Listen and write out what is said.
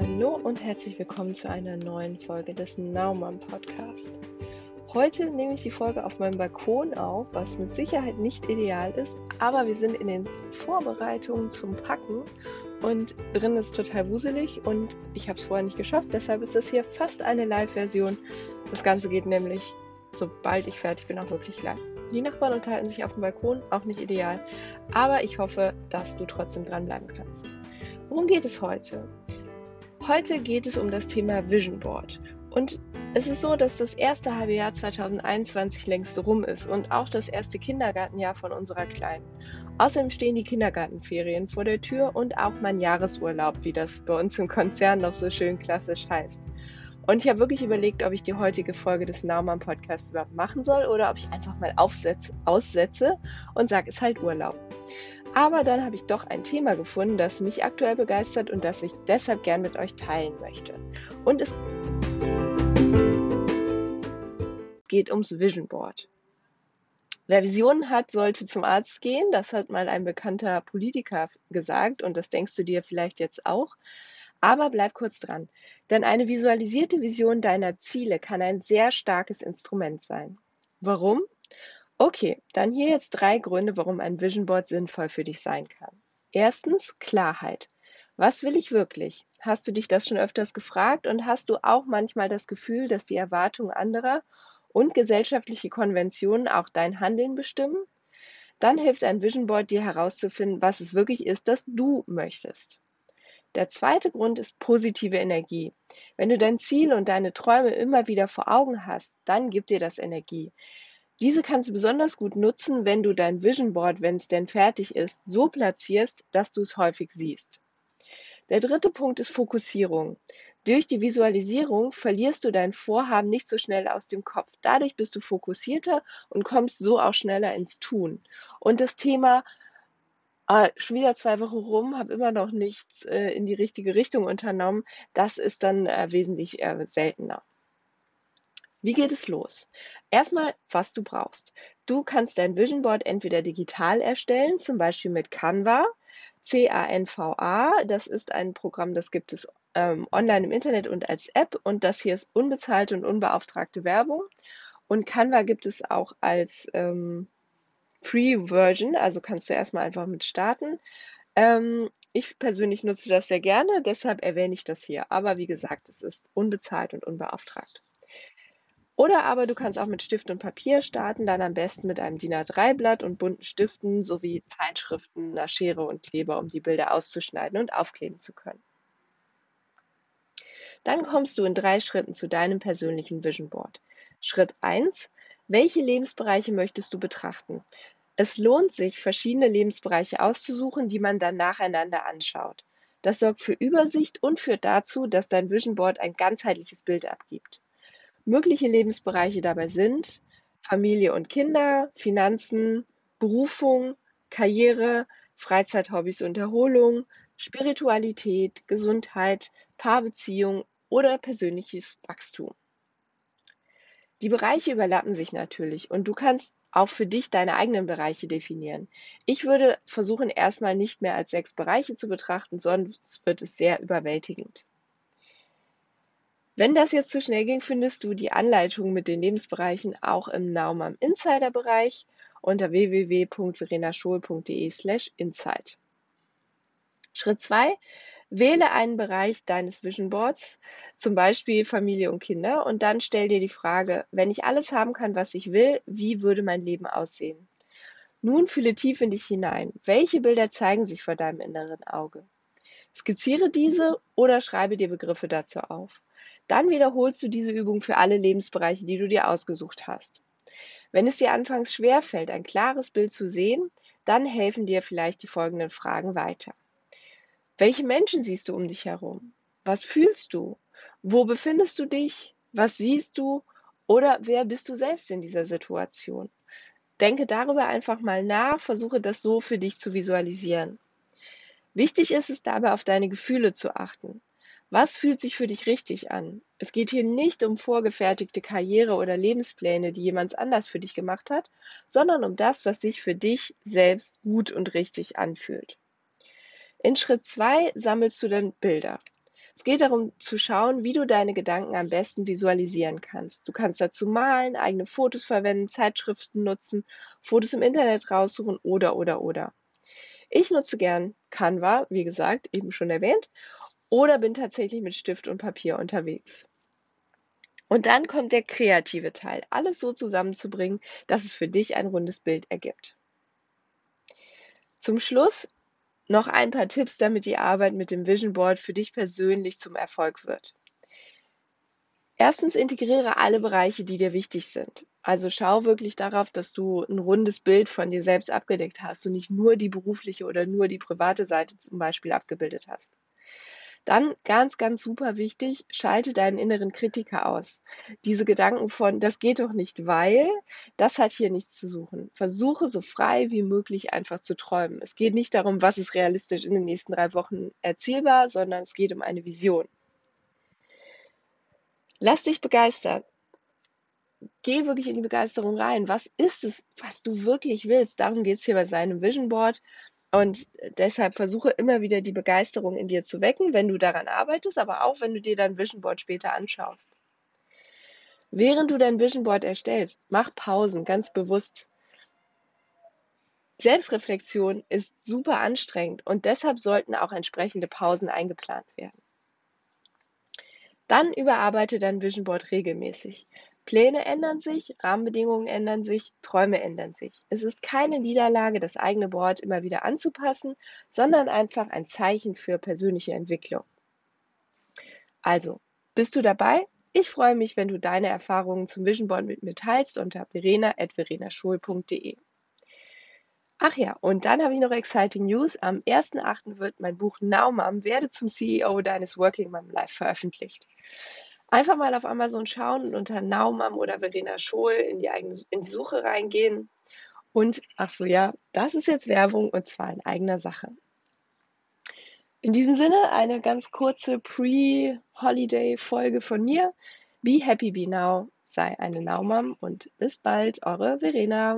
Hallo und herzlich willkommen zu einer neuen Folge des Naumann Podcast. Heute nehme ich die Folge auf meinem Balkon auf, was mit Sicherheit nicht ideal ist, aber wir sind in den Vorbereitungen zum Packen und drin ist total wuselig und ich habe es vorher nicht geschafft, deshalb ist das hier fast eine Live-Version. Das Ganze geht nämlich, sobald ich fertig bin, auch wirklich live. Die Nachbarn unterhalten sich auf dem Balkon, auch nicht ideal, aber ich hoffe, dass du trotzdem dranbleiben kannst. Worum geht es heute? Heute geht es um das Thema Vision Board. Und es ist so, dass das erste halbe Jahr 2021 längst rum ist und auch das erste Kindergartenjahr von unserer Kleinen. Außerdem stehen die Kindergartenferien vor der Tür und auch mein Jahresurlaub, wie das bei uns im Konzern noch so schön klassisch heißt. Und ich habe wirklich überlegt, ob ich die heutige Folge des Naumann Podcasts überhaupt machen soll oder ob ich einfach mal aufsetz, aussetze und sage, es ist halt Urlaub. Aber dann habe ich doch ein Thema gefunden, das mich aktuell begeistert und das ich deshalb gern mit euch teilen möchte. Und es geht ums Vision Board. Wer Visionen hat, sollte zum Arzt gehen. Das hat mal ein bekannter Politiker gesagt und das denkst du dir vielleicht jetzt auch. Aber bleib kurz dran, denn eine visualisierte Vision deiner Ziele kann ein sehr starkes Instrument sein. Warum? Okay, dann hier jetzt drei Gründe, warum ein Vision Board sinnvoll für dich sein kann. Erstens Klarheit. Was will ich wirklich? Hast du dich das schon öfters gefragt und hast du auch manchmal das Gefühl, dass die Erwartungen anderer und gesellschaftliche Konventionen auch dein Handeln bestimmen? Dann hilft ein Vision Board dir herauszufinden, was es wirklich ist, das du möchtest. Der zweite Grund ist positive Energie. Wenn du dein Ziel und deine Träume immer wieder vor Augen hast, dann gibt dir das Energie. Diese kannst du besonders gut nutzen, wenn du dein Vision Board, wenn es denn fertig ist, so platzierst, dass du es häufig siehst. Der dritte Punkt ist Fokussierung. Durch die Visualisierung verlierst du dein Vorhaben nicht so schnell aus dem Kopf. Dadurch bist du fokussierter und kommst so auch schneller ins Tun. Und das Thema äh, schon wieder zwei Wochen rum, habe immer noch nichts äh, in die richtige Richtung unternommen, das ist dann äh, wesentlich äh, seltener. Wie geht es los? Erstmal, was du brauchst. Du kannst dein Vision Board entweder digital erstellen, zum Beispiel mit Canva, C-A-N-V-A. Das ist ein Programm, das gibt es ähm, online im Internet und als App. Und das hier ist unbezahlte und unbeauftragte Werbung. Und Canva gibt es auch als ähm, Free Version, also kannst du erstmal einfach mit starten. Ähm, ich persönlich nutze das sehr gerne, deshalb erwähne ich das hier. Aber wie gesagt, es ist unbezahlt und unbeauftragt. Oder aber du kannst auch mit Stift und Papier starten, dann am besten mit einem DIN A3-Blatt und bunten Stiften sowie Zeitschriften, einer Schere und Kleber, um die Bilder auszuschneiden und aufkleben zu können. Dann kommst du in drei Schritten zu deinem persönlichen Vision Board. Schritt 1. Welche Lebensbereiche möchtest du betrachten? Es lohnt sich, verschiedene Lebensbereiche auszusuchen, die man dann nacheinander anschaut. Das sorgt für Übersicht und führt dazu, dass dein Vision Board ein ganzheitliches Bild abgibt. Mögliche Lebensbereiche dabei sind Familie und Kinder, Finanzen, Berufung, Karriere, Freizeithobbys und Erholung, Spiritualität, Gesundheit, Paarbeziehung oder persönliches Wachstum. Die Bereiche überlappen sich natürlich und du kannst auch für dich deine eigenen Bereiche definieren. Ich würde versuchen, erstmal nicht mehr als sechs Bereiche zu betrachten, sonst wird es sehr überwältigend. Wenn das jetzt zu schnell ging, findest du die Anleitung mit den Lebensbereichen auch im Naumann Insider Bereich unter www.verenaschol.de slash insight. Schritt 2. Wähle einen Bereich deines Vision Boards, zum Beispiel Familie und Kinder, und dann stell dir die Frage, wenn ich alles haben kann, was ich will, wie würde mein Leben aussehen? Nun fühle tief in dich hinein. Welche Bilder zeigen sich vor deinem inneren Auge? Skizziere diese oder schreibe dir Begriffe dazu auf. Dann wiederholst du diese Übung für alle Lebensbereiche, die du dir ausgesucht hast. Wenn es dir anfangs schwerfällt, ein klares Bild zu sehen, dann helfen dir vielleicht die folgenden Fragen weiter. Welche Menschen siehst du um dich herum? Was fühlst du? Wo befindest du dich? Was siehst du? Oder wer bist du selbst in dieser Situation? Denke darüber einfach mal nach, versuche das so für dich zu visualisieren. Wichtig ist es dabei, auf deine Gefühle zu achten. Was fühlt sich für dich richtig an? Es geht hier nicht um vorgefertigte Karriere oder Lebenspläne, die jemand anders für dich gemacht hat, sondern um das, was sich für dich selbst gut und richtig anfühlt. In Schritt 2 sammelst du dann Bilder. Es geht darum zu schauen, wie du deine Gedanken am besten visualisieren kannst. Du kannst dazu malen, eigene Fotos verwenden, Zeitschriften nutzen, Fotos im Internet raussuchen oder oder oder. Ich nutze gern Canva, wie gesagt, eben schon erwähnt, oder bin tatsächlich mit Stift und Papier unterwegs. Und dann kommt der kreative Teil, alles so zusammenzubringen, dass es für dich ein rundes Bild ergibt. Zum Schluss noch ein paar Tipps, damit die Arbeit mit dem Vision Board für dich persönlich zum Erfolg wird. Erstens integriere alle Bereiche, die dir wichtig sind. Also schau wirklich darauf, dass du ein rundes Bild von dir selbst abgedeckt hast und nicht nur die berufliche oder nur die private Seite zum Beispiel abgebildet hast. Dann ganz, ganz super wichtig, schalte deinen inneren Kritiker aus. Diese Gedanken von, das geht doch nicht, weil, das hat hier nichts zu suchen. Versuche so frei wie möglich einfach zu träumen. Es geht nicht darum, was ist realistisch in den nächsten drei Wochen erzielbar, sondern es geht um eine Vision. Lass dich begeistern. Geh wirklich in die Begeisterung rein. Was ist es, was du wirklich willst? Darum geht es hier bei seinem Vision Board. Und deshalb versuche immer wieder die Begeisterung in dir zu wecken, wenn du daran arbeitest, aber auch wenn du dir dein Vision Board später anschaust. Während du dein Vision Board erstellst, mach Pausen ganz bewusst. Selbstreflexion ist super anstrengend und deshalb sollten auch entsprechende Pausen eingeplant werden. Dann überarbeite dein Vision Board regelmäßig. Pläne ändern sich, Rahmenbedingungen ändern sich, Träume ändern sich. Es ist keine Niederlage, das eigene Board immer wieder anzupassen, sondern einfach ein Zeichen für persönliche Entwicklung. Also, bist du dabei? Ich freue mich, wenn du deine Erfahrungen zum Vision Board mit mir teilst unter verena.verenaschul.de. Ach ja, und dann habe ich noch exciting News. Am 1.8. wird mein Buch Now Mom, werde zum CEO deines Working Mom Life veröffentlicht. Einfach mal auf Amazon schauen und unter Naumam oder Verena Schohl in die, eigene, in die Suche reingehen. Und, ach so, ja, das ist jetzt Werbung und zwar in eigener Sache. In diesem Sinne eine ganz kurze Pre-Holiday-Folge von mir. Be happy, be now, sei eine Naumam und bis bald, eure Verena.